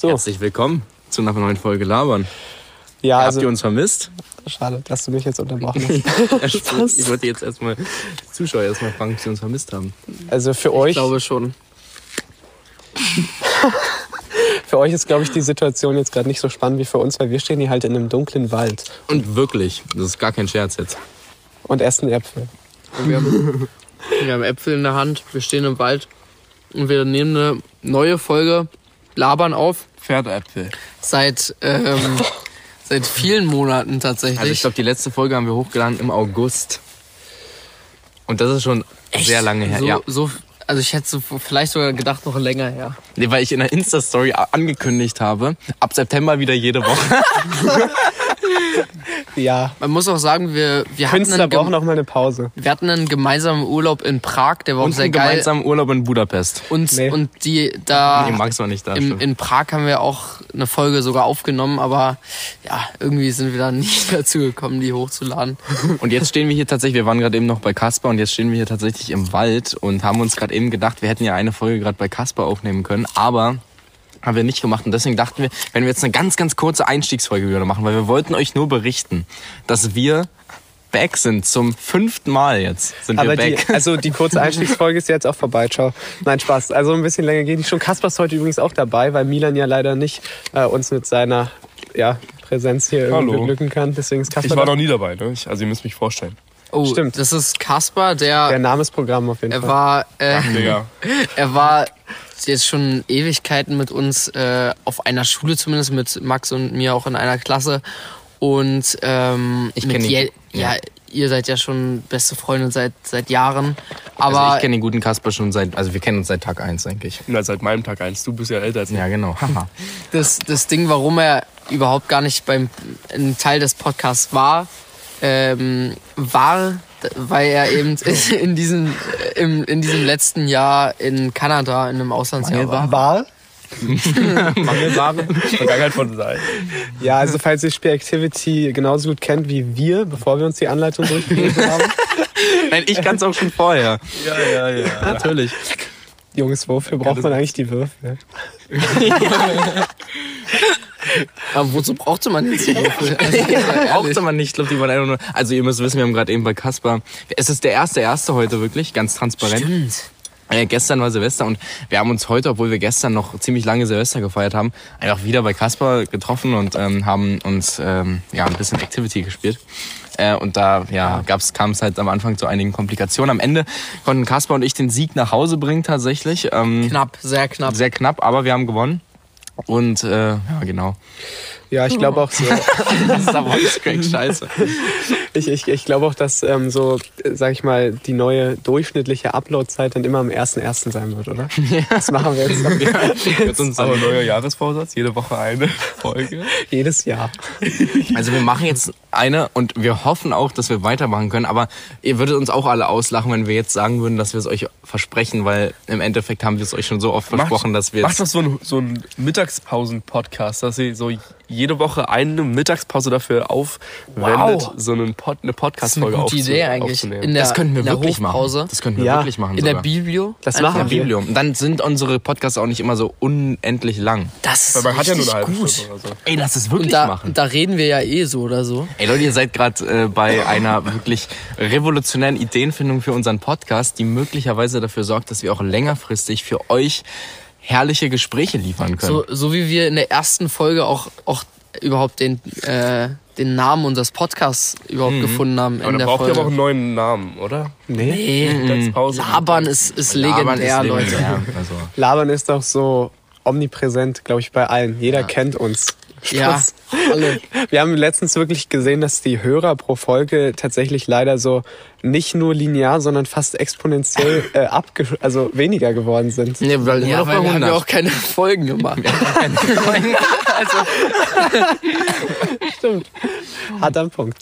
So, Herzlich willkommen zu einer neuen Folge Labern. ja, Habt also ihr uns vermisst? schade, dass du mich jetzt unterbrochen hast. Ich wollte jetzt erstmal die Zuschauer erstmal fragen, ob sie uns vermisst haben. Also für euch, Ich glaube schon. für euch ist, glaube ich, die Situation jetzt gerade nicht so spannend wie für uns, weil wir stehen hier halt in einem dunklen Wald Und wirklich, das ist gar kein Scherz jetzt. und essen Äpfel. Und wir, haben, wir haben Äpfel in der Hand, wir stehen im Wald und wir nehmen eine neue Folge Labern auf. Pferdäpfel. Seit, ähm, seit vielen Monaten tatsächlich. Also ich glaube, die letzte Folge haben wir hochgeladen im August. Und das ist schon sehr lange her. so, Ja. so, also ich hätte so vielleicht sogar gedacht, noch länger her. Nee, weil ich in der Insta-Story angekündigt habe, ab September wieder jede Woche. Ja, Man muss auch sagen, wir, wir, hatten, Künstler einen, brauchen auch mal eine Pause. wir hatten einen gemeinsamen Urlaub in Prag, der war auch Und sehr einen geil. gemeinsamen Urlaub in Budapest. Und, Nee. und die da Nee, Max war nicht da. im, in Prag haben wir auch eine Folge sogar aufgenommen, aber ja, irgendwie sind wir da nicht dazu gekommen, die hochzuladen. Und jetzt stehen wir hier tatsächlich, wir waren gerade eben noch bei Kasper und jetzt stehen wir hier tatsächlich im Wald und haben uns gerade eben gedacht, wir hätten ja eine Folge gerade bei Kasper aufnehmen können, aber haben wir nicht gemacht und deswegen dachten wir, wenn wir jetzt eine ganz, ganz kurze Einstiegsfolge wieder machen, weil wir wollten euch nur berichten, dass wir back sind zum fünften Mal jetzt sind Aber wir die, back. also die kurze Einstiegsfolge ist jetzt auch vorbei. Ciao. Nein, Spaß. Also ein bisschen länger geht die schon. Kasper ist heute übrigens auch dabei, weil Milan ja leider nicht äh, uns mit seiner ja, Präsenz hier irgendwie Hallo. beglücken kann. Deswegen ist Kasper Ich war da. noch nie dabei, ne? Ich, also ihr müsst mich vorstellen. Oh, Stimmt. das ist Kaspar, der, der Namensprogramm auf jeden er Fall. war, äh, Digga. er war jetzt schon Ewigkeiten mit uns äh, auf einer Schule zumindest mit Max und mir auch in einer Klasse und ähm, Ich mit kenn ihn. je, ja, ihr seid ja schon beste Freunde seit seit Jahren, aber also ich kenne den guten Kasper schon seit, also wir kennen uns seit Tag eins eigentlich. Na, seit meinem Tag eins. Du bist ja älter als ich. Ja, genau. Das, das Ding, warum er überhaupt gar nicht beim ein Teil des Podcasts war, ähm, war, weil er eben in diesem, im, in diesem letzten Jahr in Kanada in einem Auslandsjahr war. Wahl? Mangelware. Vergangenheit von sein. Ja, also falls ihr Spiel Activity genauso gut kennt wie wir, bevor wir uns die Anleitung durchgelesen haben. Nein, ich kann es auch schon vorher. Ja, ja, ja. Natürlich. Jungs, wofür braucht man eigentlich die Würfel? Aber wozu brauchte man jetzt die Würfel? Also, Brauchte man nicht, ich glaube, die waren einfach nur. Also ihr müsst wissen, wir haben gerade eben bei Kasper. Es ist der erste erste heute wirklich, ganz transparent. Stimmt. Äh, gestern war Silvester und wir haben uns heute, obwohl wir gestern noch ziemlich lange Silvester gefeiert haben, einfach wieder bei Kasper getroffen und ähm, haben uns ähm, ja ein bisschen Activity gespielt. Äh, und da ja, gab's kam es halt am Anfang zu einigen Komplikationen. Am Ende konnten Kasper und ich den Sieg nach Hause bringen tatsächlich. Ähm, Knapp, sehr knapp. Sehr knapp, aber wir haben gewonnen. Und äh, ja, genau. Ja, ich glaube auch so. Das ist aber Crack, scheiße. Ich, ich, ich glaube auch, dass ähm, so, sag ich mal, die neue durchschnittliche Uploadzeit dann immer am 1.1. sein wird, oder? Das machen wir jetzt Wird uns Aber neuer Jahresvorsatz, jede Woche eine Folge. jedes Jahr. Also wir machen jetzt eine und wir hoffen auch, dass wir weitermachen können. Aber ihr würdet uns auch alle auslachen, wenn wir jetzt sagen würden, dass wir es euch versprechen, weil im Endeffekt haben wir es euch schon so oft versprochen, dass wir Macht jetzt doch so ein, so ein Mittagspausen-Podcast, dass ihr so jede Woche eine Mittagspause dafür aufwendet, Wow. so einen Pod, eine Das ist eine Podcast-Folge gute aufzu- Idee eigentlich. aufzunehmen. Der, das könnten wir in der wirklich machen. Das könnten wir Ja. wirklich machen. in der sogar. Biblio. Das machen Ja, wir. Biblium. Dann sind unsere Podcasts auch nicht immer so unendlich lang. Das ist Weil man hat ja nur eine gut. So. Ey, lass es wirklich Und da, machen. da reden wir ja eh so oder so. Ey Leute, ihr seid gerade äh, bei einer wirklich revolutionären Ideenfindung für unseren Podcast, die möglicherweise dafür sorgt, dass wir auch längerfristig für euch herrliche Gespräche liefern können. So, so wie wir in der ersten Folge auch, auch überhaupt den, äh, den Namen unseres Podcasts überhaupt gefunden haben Aber in da der braucht ihr aber auch einen neuen Namen, oder? Nee. nee, Mittagspause. Labern ist, ist Labern legendär, ist Leute. legendär. Also, Labern ist doch so omnipräsent, glaube ich, bei allen. Jeder kennt uns. Ja, alle. Wir haben letztens wirklich gesehen, dass die Hörer pro Folge tatsächlich leider so nicht nur linear, sondern fast exponentiell äh, abge also weniger geworden sind. nee, weil Ja, weil wir haben ja 100. auch keine Folgen gemacht. Hat am Punkt.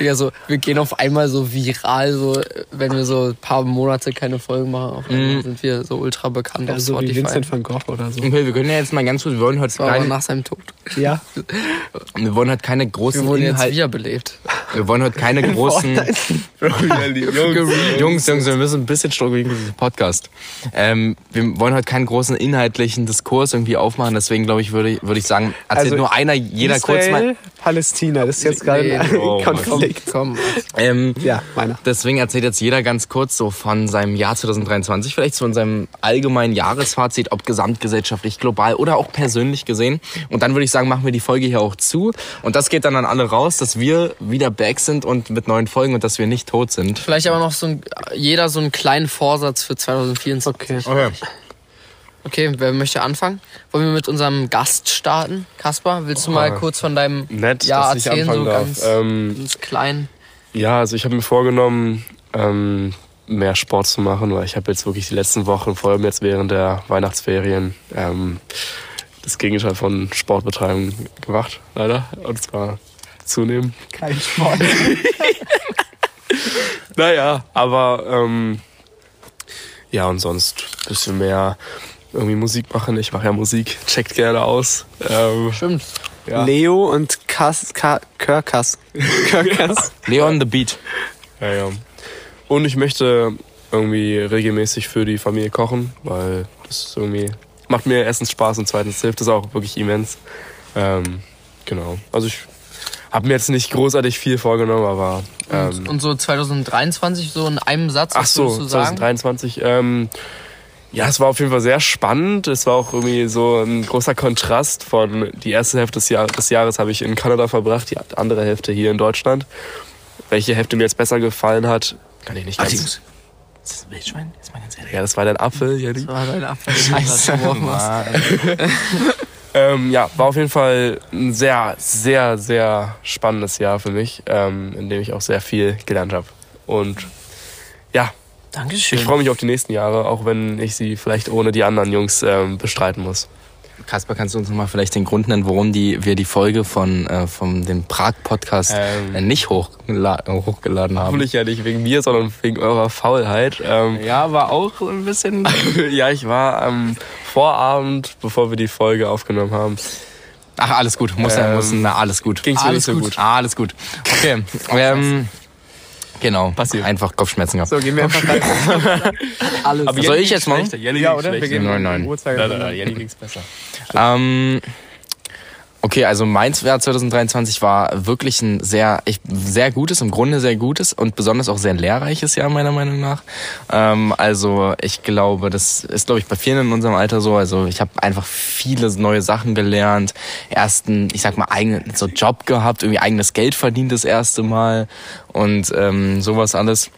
Ja, so, wir gehen auf einmal so viral, so, wenn wir so ein paar Monate keine Folgen machen, auf einmal sind wir so ultra bekannt auf Also wie Spotify. Vincent van Gogh oder so. Okay, wir können ja jetzt mal ganz kurz, wir wollen heute Das war aber keine, nach seinem Tod. Ja. wir wollen heute keine großen Wir wurden jetzt Inhalte, wiederbelebt. Wir wollen heute keine großen. Jungs, Jungs, wir müssen ein bisschen struggling in diesem Podcast. Ähm, wir wollen heute keinen großen inhaltlichen Diskurs irgendwie aufmachen, deswegen glaube ich, würde würde ich sagen, erzählt Also, nur einer, jeder kurz mal. Palästina, das ist jetzt gerade Nee, ein oh. Konflikt. Komm. Ähm, Ja, meiner. Deswegen erzählt jetzt jeder ganz kurz so von seinem Jahr 2023, vielleicht von seinem allgemeinen Jahresfazit, ob gesamtgesellschaftlich, global oder auch persönlich gesehen. Und dann würde ich sagen, machen wir die Folge hier auch zu. Und das geht dann an alle raus, dass wir wieder back sind und mit neuen Folgen und dass wir nicht tot sind. Vielleicht aber noch so ein, jeder so einen kleinen Vorsatz für 2024. Okay. Okay. Okay, wer möchte anfangen? Wollen wir mit unserem Gast starten? Kaspar, willst du mal kurz von deinem Nett, Jahr dass ich erzählen, anfangen so darf. ganz, Ähm, ganz klein? Ja, also ich habe mir vorgenommen, ähm, mehr Sport zu machen, weil ich habe jetzt wirklich die letzten Wochen, vor allem jetzt während der Weihnachtsferien, ähm, das Gegenteil von Sportbetreiben gemacht, leider. Und zwar zunehmen. Kein Sport. Naja, aber ähm, ja, und sonst ein bisschen mehr irgendwie Musik machen. Ich mache ja Musik, checkt gerne aus. Ähm, Stimmt. ja. Leo und Kass, Ka, Körkas. Körkas. Leon the Beat. Ja, ja. Und ich möchte irgendwie regelmäßig für die Familie kochen, weil das ist irgendwie macht mir erstens Spaß und zweitens hilft es auch wirklich immens. Ähm, genau. Also ich habe mir jetzt nicht großartig viel vorgenommen, aber ähm, Und, und so 2023 so in einem Satz, ach was so, würdest du sagen? 2023. Ähm, ja, es war auf jeden Fall sehr spannend. Es war auch irgendwie so ein großer Kontrast von die erste Hälfte des, Jahr des Jahres habe ich in Kanada verbracht, die andere Hälfte hier in Deutschland. Welche Hälfte mir jetzt besser gefallen hat, kann ich nicht Ach, ganz. Jungs. Ist das Wildschwein? Ist mal ganz ehrlich. Ja, das war dein Apfel, Jenny. Das war dein Apfel, hast. Ähm, ja, war auf jeden Fall ein sehr, sehr, sehr spannendes Jahr für mich, ähm, in dem ich auch sehr viel gelernt habe. Und ja, Dankeschön. ich freue mich auf die nächsten Jahre, auch wenn ich sie vielleicht ohne die anderen Jungs ähm, bestreiten muss. Kasper, kannst du uns nochmal vielleicht den Grund nennen, warum die, wir die Folge von, äh, von dem Prag-Podcast Ähm. äh, nicht hochgela hochgeladen haben? Hoffentlich ja nicht wegen mir, sondern wegen eurer Faulheit. Ähm, Ja, war auch ein bisschen. ja, ich war am Vorabend, bevor wir die Folge aufgenommen haben, Ach, alles gut. Muss Ähm, muss, na, alles gut. ging es mir Alles nicht so gut. gut. Ah, alles gut. Okay. ähm, genau. Passiert. Einfach Kopfschmerzen gehabt. So, gehen wir einfach weiter. Alles. Aber Soll ich jetzt machen? Jenny Ja, oder? Wir gehen Nein, nein. Uhrzeigersinn. Nein, nein, nein, Jenny ging's besser. Ähm, okay, also mein Jahr 2023 war wirklich ein sehr, ich, sehr gutes, im Grunde sehr gutes und besonders auch sehr lehrreiches Jahr meiner Meinung nach. Ähm, also ich glaube, das ist glaube ich bei vielen in unserem Alter so. Also ich habe einfach viele neue Sachen gelernt. Ersten, ich sag mal, eigenen so Job gehabt, irgendwie eigenes Geld verdient das erste Mal und ähm, sowas alles.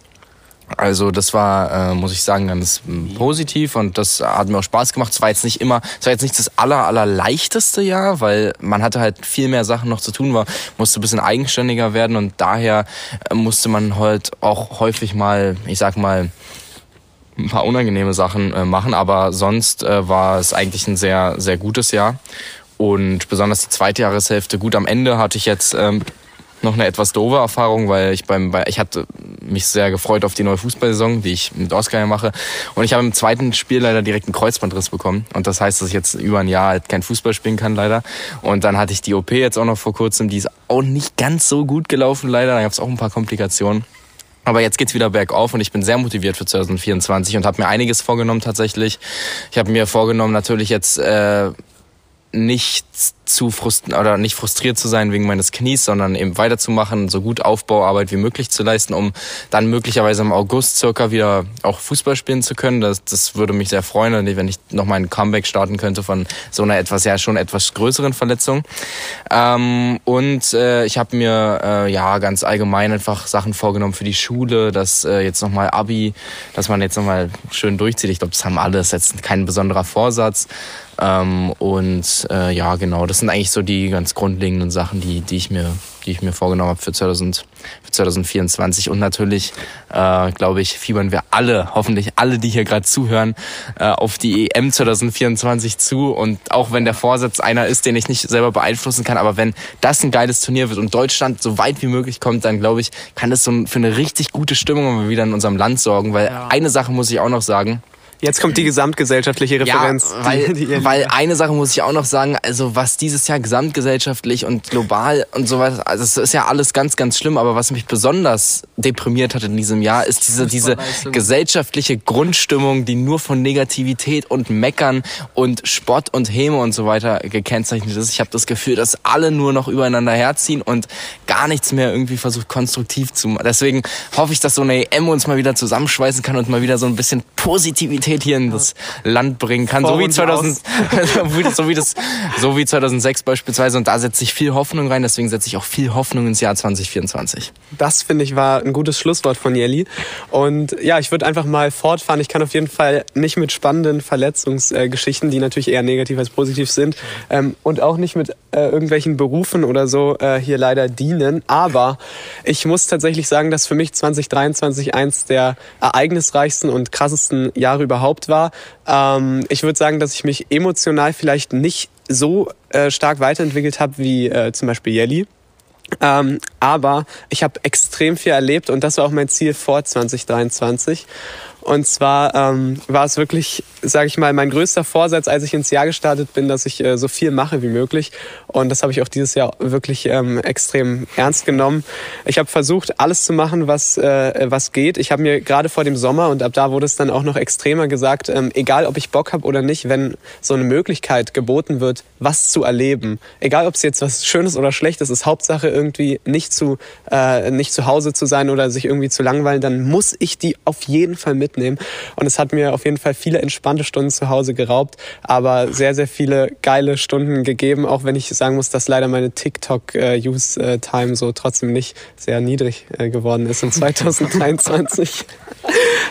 Also das war, äh, muss ich sagen, ganz ähm, positiv und das hat mir auch Spaß gemacht. Es war jetzt nicht immer, es war jetzt nicht das aller, aller leichteste Jahr, weil man hatte halt viel mehr Sachen noch zu tun, war, musste ein bisschen eigenständiger werden und daher äh, musste man halt auch häufig mal, ich sag mal, ein paar unangenehme Sachen äh, machen, aber sonst äh, war es eigentlich ein sehr, sehr gutes Jahr. Und besonders die zweite Jahreshälfte, gut am Ende hatte ich jetzt ähm, noch eine etwas doofe Erfahrung, weil ich beim, bei, ich hatte mich sehr gefreut auf die neue Fußballsaison, die ich mit Oscar mache. Und ich habe im zweiten Spiel leider direkt einen Kreuzbandriss bekommen. Und das heißt, dass ich jetzt über ein Jahr halt kein Fußball spielen kann, leider. Und dann hatte ich die OP jetzt auch noch vor kurzem, die ist auch nicht ganz so gut gelaufen, leider. Da gab es auch ein paar Komplikationen. Aber jetzt geht's wieder bergauf und ich bin sehr motiviert für 2024 und habe mir einiges vorgenommen tatsächlich. Ich habe mir vorgenommen, natürlich jetzt äh, nicht zu frustriert oder nicht frustriert zu sein wegen meines Knies, sondern eben weiterzumachen, so gut Aufbauarbeit wie möglich zu leisten, um dann möglicherweise im August circa wieder auch Fußball spielen zu können. Das, das würde mich sehr freuen, wenn ich noch mal ein Comeback starten könnte von so einer etwas ja schon etwas größeren Verletzung. Ähm, und äh, ich habe mir äh, ja ganz allgemein einfach Sachen vorgenommen für die Schule, dass äh, jetzt nochmal Abi, dass man jetzt nochmal schön durchzieht. Ich glaube, das haben alle, das ist jetzt kein besonderer Vorsatz. Ähm, und äh, ja, genau, das sind eigentlich so die ganz grundlegenden Sachen, die, die ich mir, die ich mir vorgenommen habe für, 2000, für 2024. Und natürlich, äh, glaube ich, fiebern wir alle, hoffentlich alle, die hier gerade zuhören, äh, auf die EM 2024 zu. Und auch wenn der Vorsatz einer ist, den ich nicht selber beeinflussen kann, aber wenn das ein geiles Turnier wird und Deutschland so weit wie möglich kommt, dann glaube ich, kann das so für eine richtig gute Stimmung wieder in unserem Land sorgen. Weil Ja. eine Sache muss ich auch noch sagen Jetzt kommt die gesamtgesellschaftliche Referenz. Ja, weil, die, die weil eine Sache muss ich auch noch sagen, also was dieses Jahr gesamtgesellschaftlich und global und so weiter, also es ist ja alles ganz, ganz schlimm, aber was mich besonders deprimiert hat in diesem Jahr, ist diese, diese gesellschaftliche Grundstimmung, die nur von Negativität und Meckern und Spott und Häme und so weiter gekennzeichnet ist. Ich habe das Gefühl, dass alle nur noch übereinander herziehen und gar nichts mehr irgendwie versucht konstruktiv zu machen. Deswegen hoffe ich, dass so eine EM uns mal wieder zusammenschweißen kann und mal wieder so ein bisschen Positivität hier in das Land bringen kann. So wie, 2000, so, wie das, so wie 2006 beispielsweise. Und da setze ich viel Hoffnung rein. Deswegen setze ich auch viel Hoffnung ins Jahr 2024. Das finde ich war ein gutes Schlusswort von Jelly. Und ja, ich würde einfach mal fortfahren. Ich kann auf jeden Fall nicht mit spannenden Verletzungsgeschichten, die natürlich eher negativ als positiv sind, ähm, und auch nicht mit äh, irgendwelchen Berufen oder so äh, hier leider dienen. Aber ich muss tatsächlich sagen, dass für mich 2023 eins der ereignisreichsten und krassesten Jahre überhaupt war. Ähm, ich würde sagen, dass ich mich emotional vielleicht nicht so äh, stark weiterentwickelt habe wie äh, zum Beispiel Jelly. Ähm, aber ich habe extrem viel erlebt und das war auch mein Ziel vor 2023. Und zwar ähm, war es wirklich, sage ich mal, mein größter Vorsatz, als ich ins Jahr gestartet bin, dass ich äh, so viel mache wie möglich. Und das habe ich auch dieses Jahr wirklich ähm, extrem ernst genommen. Ich habe versucht, alles zu machen, was, äh, was geht. Ich habe mir gerade vor dem Sommer, und ab da wurde es dann auch noch extremer gesagt, ähm, egal ob ich Bock habe oder nicht, wenn so eine Möglichkeit geboten wird, was zu erleben, egal ob es jetzt was Schönes oder Schlechtes ist, Hauptsache irgendwie nicht zu, äh, nicht zu Hause zu sein oder sich irgendwie zu langweilen, dann muss ich die auf jeden Fall mit mitnehmen. Und es hat mir auf jeden Fall viele entspannte Stunden zu Hause geraubt, aber sehr, sehr viele geile Stunden gegeben, auch wenn ich sagen muss, dass leider meine TikTok-Use-Time so trotzdem nicht sehr niedrig äh, geworden ist in 2023.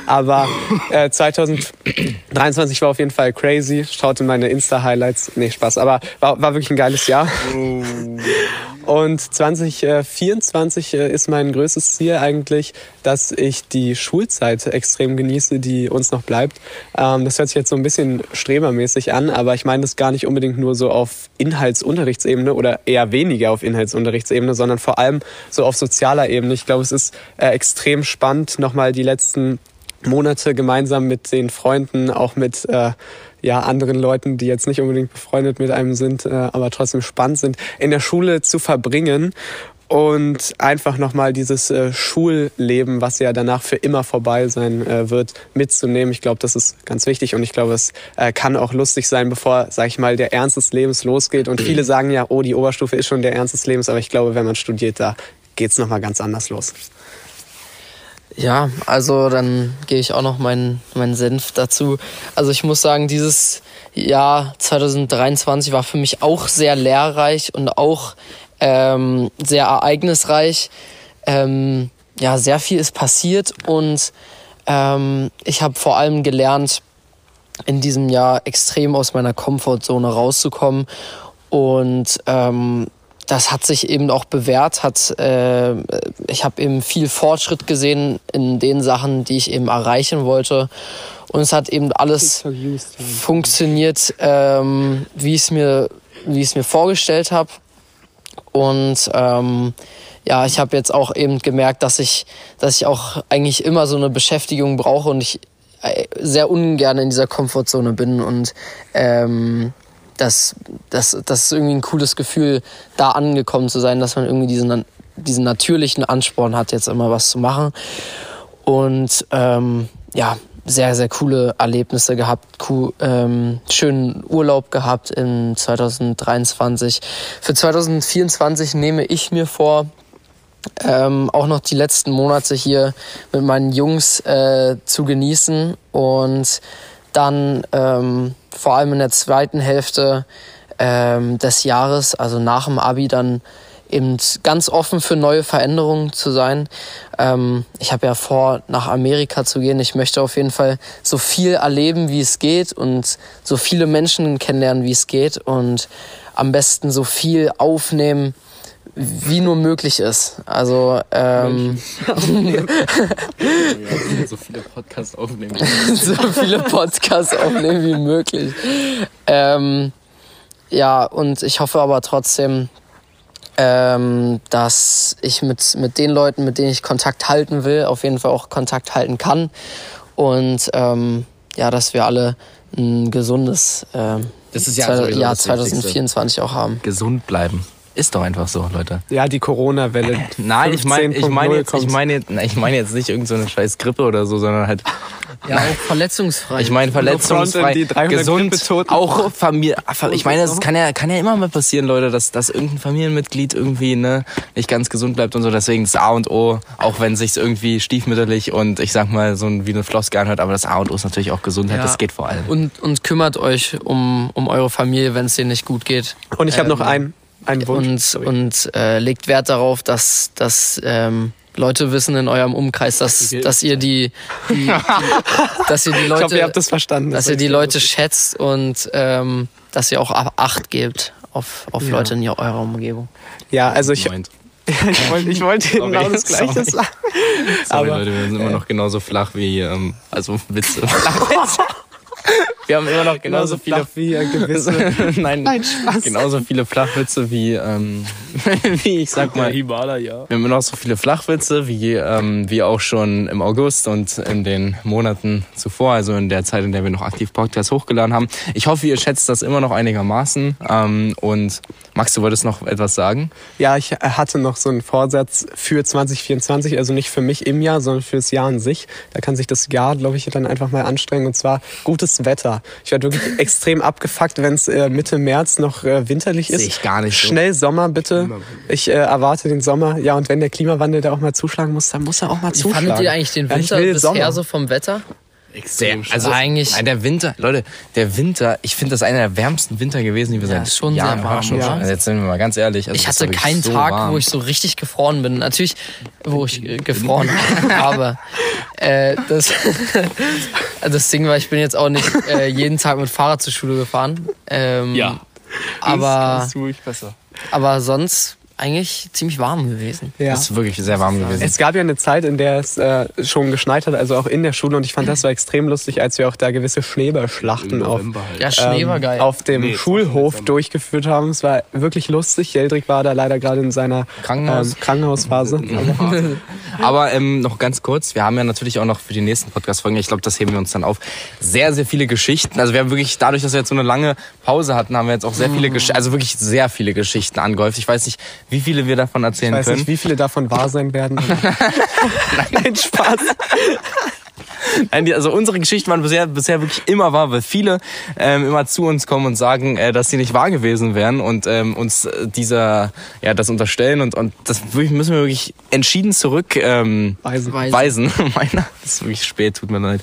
aber äh, 2023 war auf jeden Fall crazy. Schaut in meine Insta-Highlights. Nee, Spaß. Aber war, war wirklich ein geiles Jahr. Oh. Und 2024 äh, ist mein größtes Ziel eigentlich, dass ich die Schulzeit extrem genieße, die uns noch bleibt. Ähm, das hört sich jetzt so ein bisschen strebermäßig an, aber ich meine das gar nicht unbedingt nur so auf Inhaltsunterrichtsebene oder eher weniger auf Inhaltsunterrichtsebene, sondern vor allem so auf sozialer Ebene. Ich glaube, es ist äh, extrem spannend, nochmal die letzten Monate gemeinsam mit den Freunden, auch mit äh, ja, anderen Leuten, die jetzt nicht unbedingt befreundet mit einem sind, äh, aber trotzdem spannend sind, in der Schule zu verbringen und einfach nochmal dieses äh, Schulleben, was ja danach für immer vorbei sein äh, wird, mitzunehmen. Ich glaube, das ist ganz wichtig und ich glaube, es äh, kann auch lustig sein, bevor, sag ich mal, der Ernst des Lebens losgeht. Und viele sagen ja, oh, die Oberstufe ist schon der Ernst des Lebens, aber ich glaube, wenn man studiert, da geht's nochmal ganz anders los. Ja, also dann gehe ich auch noch meinen mein Senf dazu. Also ich muss sagen, dieses Jahr 2023 war für mich auch sehr lehrreich und auch ähm, sehr ereignisreich. Ähm, ja, sehr viel ist passiert und ähm, ich habe vor allem gelernt, in diesem Jahr extrem aus meiner Komfortzone rauszukommen und ähm, das hat sich eben auch bewährt, hat äh, ich habe eben viel Fortschritt gesehen in den Sachen, die ich eben erreichen wollte. Und es hat eben alles funktioniert, ähm, wie ich es mir, wie ich es mir vorgestellt habe. Und ähm, ja, ich habe jetzt auch eben gemerkt, dass ich, dass ich auch eigentlich immer so eine Beschäftigung brauche und ich äh, sehr ungern in dieser Komfortzone bin und ähm, das, das, das ist irgendwie ein cooles Gefühl, da angekommen zu sein, dass man irgendwie diesen, diesen natürlichen Ansporn hat, jetzt immer was zu machen. Und ähm, ja, sehr, sehr coole Erlebnisse gehabt, cool, ähm, schönen Urlaub gehabt in 2023. Für 2024 nehme ich mir vor, ähm, auch noch die letzten Monate hier mit meinen Jungs äh, zu genießen und dann ähm, vor allem in der zweiten Hälfte ähm, des Jahres, also nach dem Abi, dann eben ganz offen für neue Veränderungen zu sein. Ähm, ich habe ja vor, nach Amerika zu gehen. Ich möchte auf jeden Fall so viel erleben, wie es geht und so viele Menschen kennenlernen, wie es geht und am besten so viel aufnehmen, wie nur möglich ist. Also ähm, so viele Podcasts aufnehmen. so viele Podcasts aufnehmen wie möglich. Ähm, ja, und ich hoffe aber trotzdem, ähm, dass ich mit, mit den Leuten, mit denen ich Kontakt halten will, auf jeden Fall auch Kontakt halten kann. Und ähm, ja, dass wir alle ein gesundes ähm, Das ist ja Jahr das Wichtigste. 2024 auch haben. Gesund bleiben. Ist doch einfach so, Leute. Ja, die Corona-Welle. Nein, ich meine ich mein 15.0 jetzt, ich mein jetzt, ich mein jetzt nicht irgendeine so scheiß Grippe oder so, sondern halt, Ja, auch verletzungsfrei. ich meine verletzungsfrei, die 300 gesund, auch Familie. Ich meine, es kann ja, kann ja immer mal passieren, Leute, dass, dass irgendein Familienmitglied irgendwie ne, nicht ganz gesund bleibt und so. Deswegen das A und O, auch wenn es sich irgendwie stiefmütterlich und ich sag mal so wie eine Floskel anhört, aber das A und O ist natürlich auch Gesundheit. Ja. Das geht vor allem. und, und kümmert euch um, um eure Familie, wenn es denen nicht gut geht. Und ich habe noch Ähm, einen, Wunsch. Und, und äh, legt Wert darauf, dass, dass ähm, Leute wissen in eurem Umkreis, dass, dass ihr die, die, die dass ihr die ich hoffe, ihr Leute, habt das verstanden. dass Das ihr die Leute schätzt und ähm, dass ihr auch Acht gebt auf, auf Leute in eurer Umgebung. Ja, also ich, ich wollte ich wollte Sorry, genau das Gleiche sorry. sagen. Sorry, Aber- Leute, wir sind immer noch genauso flach wie, ähm, also Witze. Wir haben immer noch genauso viele flach wie äh, gewisse. Nein, Nein, Spaß. genauso viele Flachwitze wie, ähm, wie ich sag mal. Hibala, ja. Wir haben immer noch so viele Flachwitze wie, ähm, wie auch schon im August und in den Monaten zuvor, also in der Zeit, in der wir noch aktiv Podcasts hochgeladen haben. Ich hoffe, ihr schätzt das immer noch einigermaßen. Ähm, und Max, du wolltest noch etwas sagen? Ja, ich hatte noch so einen Vorsatz für 2024, also nicht für mich im Jahr, sondern für das Jahr an sich. Da kann sich das Jahr, glaube ich, dann einfach mal anstrengen und zwar gutes Wetter. Ich werde wirklich extrem abgefuckt, wenn es äh, Mitte März noch äh, winterlich ist. Sehe ich gar nicht so. Schnell Sommer, bitte. Ich äh, erwarte den Sommer. Ja, und wenn der Klimawandel da auch mal zuschlagen muss, dann muss er auch mal Wie zuschlagen. fandet ihr eigentlich den Ja, ich Winter will bisher Sommer. so vom Wetter? Sehr, also Eigentlich- Nein, der Winter, Leute, der Winter, ich finde das einer der wärmsten Winter gewesen, die wir Ja, seit ist schon Jahren sehr warm, hatten. ja. Also jetzt sind wir mal ganz ehrlich. Also Ich das hatte keinen so Tag, warm. wo ich so richtig gefroren bin. Natürlich, wo ich äh, gefroren habe. Äh, das, das Ding war, ich bin jetzt auch nicht äh, jeden Tag mit Fahrrad zur Schule gefahren. Ähm, Ja. Aber, du ruhig besser. aber sonst eigentlich ziemlich warm gewesen. Ja. Das ist wirklich sehr warm gewesen. Es gab ja eine Zeit, in der es äh, schon geschneit hat, also auch in der Schule. Und ich fand das war extrem lustig, als wir auch da gewisse Schneeballschlachten auf, halt. Ja, Schnee ähm, auf dem Nee, es Schulhof durchgeführt haben. Es war wirklich lustig. Jeldrick war da leider gerade in seiner Krankenhaus. ähm, Krankenhausphase. Aber ähm, noch ganz kurz, wir haben ja natürlich auch noch für die nächsten Podcast-Folgen, ich glaube, das heben wir uns dann auf, sehr, sehr viele Geschichten. Also wir haben wirklich, dadurch, dass wir jetzt so eine lange Pause hatten, haben wir jetzt auch sehr viele Geschichten, also wirklich sehr viele Geschichten angehäuft. Ich weiß nicht, wie viele wir davon Ich erzählen weiß können. nicht, wie viele davon wahr sein werden. Nein, Spaß. Nein, die, also unsere Geschichten waren bisher, bisher wirklich immer wahr, weil viele ähm, immer zu uns kommen und sagen, äh, dass sie nicht wahr gewesen wären und ähm, uns äh, dieser, ja, das unterstellen und, und das müssen wir wirklich entschieden zurück ähm, Weisen. weisen. Meiner ist wirklich spät, tut mir leid.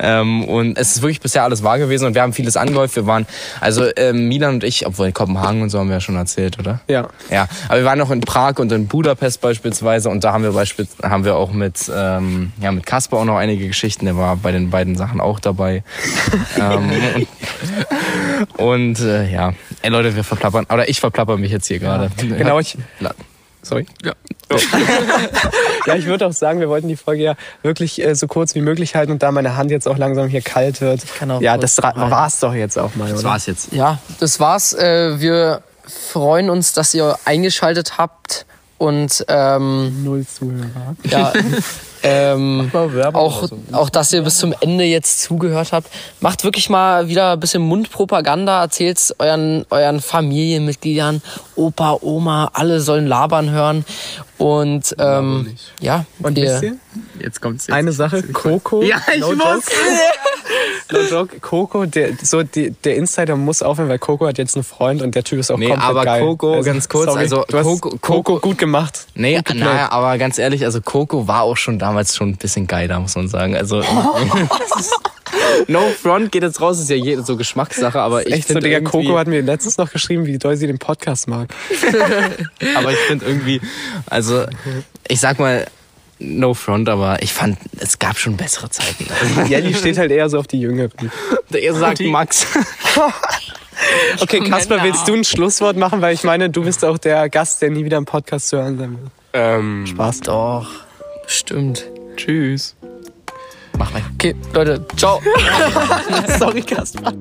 Ähm, und es ist wirklich bisher alles wahr gewesen und wir haben vieles angehäuft. Wir waren, also ähm, Milan und ich, obwohl in Kopenhagen und so haben wir ja schon erzählt, oder? Ja. Ja, aber wir waren noch in Prag und in Budapest beispielsweise und da haben wir beispielsweise haben wir auch mit ähm, ja mit Kasper auch noch einige Geschichten. Der war bei den beiden Sachen auch dabei. ähm, und und äh, ja, ey Leute, wir verplappern. Oder ich verplapper mich jetzt hier gerade. Genau, ich. Sorry. Ja. Ja, ich würde auch sagen, wir wollten die Folge ja wirklich äh, so kurz wie möglich halten und da meine Hand jetzt auch langsam hier kalt wird. kann auch ja, das war's doch jetzt auch mal, Das oder? war's jetzt. Ja, das war's. Äh, wir freuen uns, dass ihr eingeschaltet habt und ähm, Null Zuhörer. ja, ähm, auch, auch, dass ihr bis zum Ende jetzt zugehört habt. Macht wirklich mal wieder ein bisschen Mundpropaganda, erzählt's euren, euren Familienmitgliedern, Opa, Oma, alle sollen labern hören. Und ähm, ja, Und ihr, Jetzt kommt's jetzt. eine Sache, Coco. Ja, ich no muss. No joke, Coco, der, so die, der Insider muss aufhören, weil Coco hat jetzt einen Freund und der Typ ist auch Nee, komplett aber geil. Coco, ganz kurz, also du hast Coco- Coco, Coco- gut gemacht. Nee, Gut naja, aber ganz ehrlich, also Coco war auch schon damals schon ein bisschen geiler, muss man sagen. Also No Front geht jetzt raus, ist ja jede so Geschmackssache, aber ich Echt so, finde Digga, irgendwie, Coco hat mir letztens noch geschrieben, wie doll sie den Podcast mag. aber ich finde irgendwie, also ich sag mal No Front, aber ich fand, es gab schon bessere Zeiten. Jelly steht halt eher so auf die Jüngeren. Er sagt Max. Okay, Kasper, willst du ein Schlusswort machen? Weil ich meine, du bist auch der Gast, der nie wieder im Podcast zu hören sein will. Ähm, Spaß. doch, bestimmt. Tschüss. Mach rein. Okay, Leute, ciao. Sorry, Kasper.